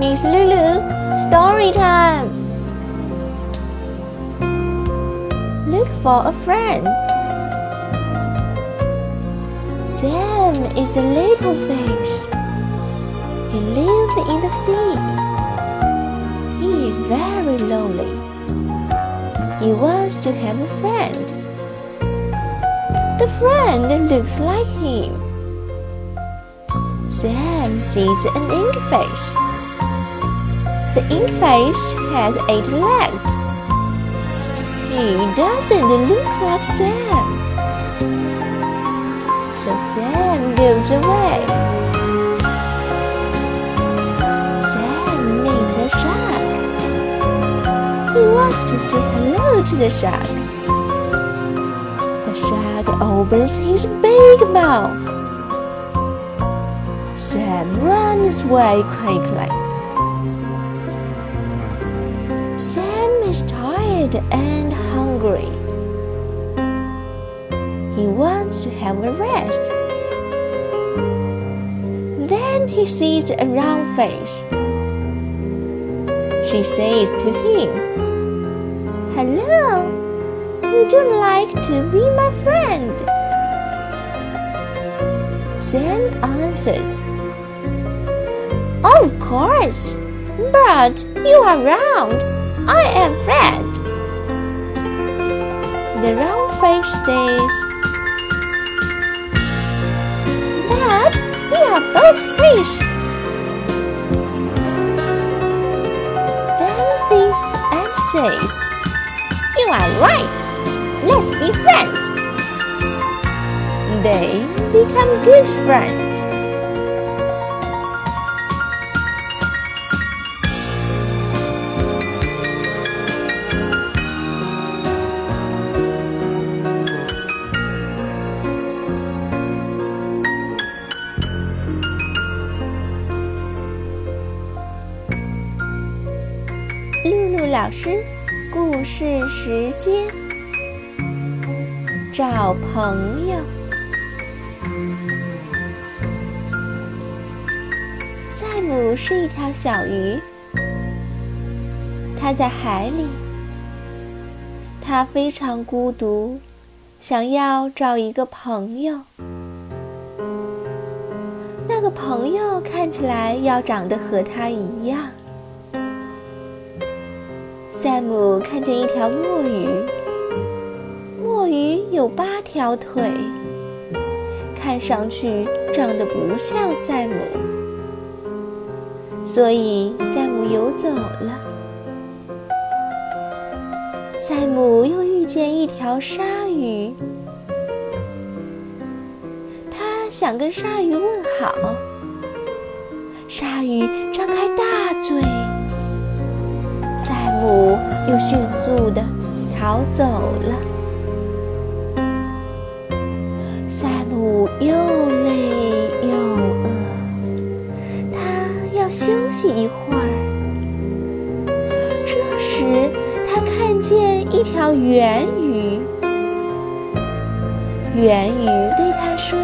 Miss Lulu, story time. Look for a friend. Sam is a little fish. He lives in the sea. He is very lonely. He wants to have a friend. The friend looks like him. Sam sees an ink inkfish. The inkfish has eight legs. He doesn't look like Sam. So Sam goes away. Sam meets a shark. He wants to say hello to the shark. The shark opens his big mouth. Sam runs away quickly. Tired and hungry. He wants to have a rest. Then he sees a round face. She says to him, Hello, would you like to be my friend? Sam answers, Of course, but you are round. I am fat. The round fish says, But we are both fish. Then thinks and says, You are right. Let's be friends. They become good friends. 老师，故事时间，找朋友。赛姆是一条小鱼，它在海里，它非常孤独，想要找一个朋友。那个朋友看起来要长得和它一样。赛姆看见一条墨鱼，墨鱼有八条腿，看上去长得不像赛姆，所以赛姆游走了。赛姆又遇见一条鲨鱼，他想跟鲨鱼问好，鲨鱼张开大嘴。母又迅速地逃走了。赛姆又累又饿，他要休息一会儿。这时，他看见一条圆鱼。圆鱼对他说：“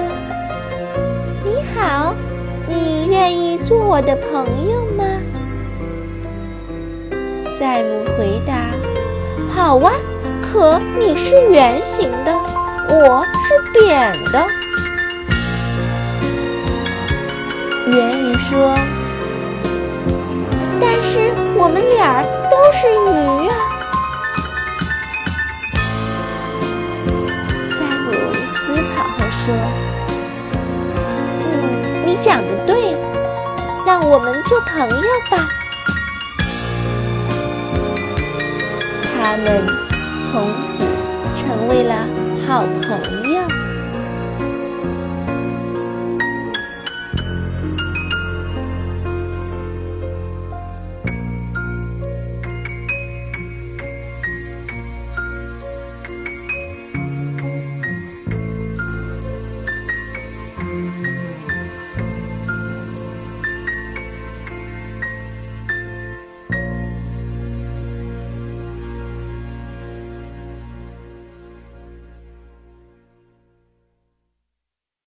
你好，你愿意做我的朋友吗？”赛姆回答：“好啊，可你是圆形的，我是扁的。”圆鱼说：“但是我们俩都是鱼啊。”赛姆思考后说：“嗯，你讲的对，让我们做朋友吧。”他们从此成为了好朋友。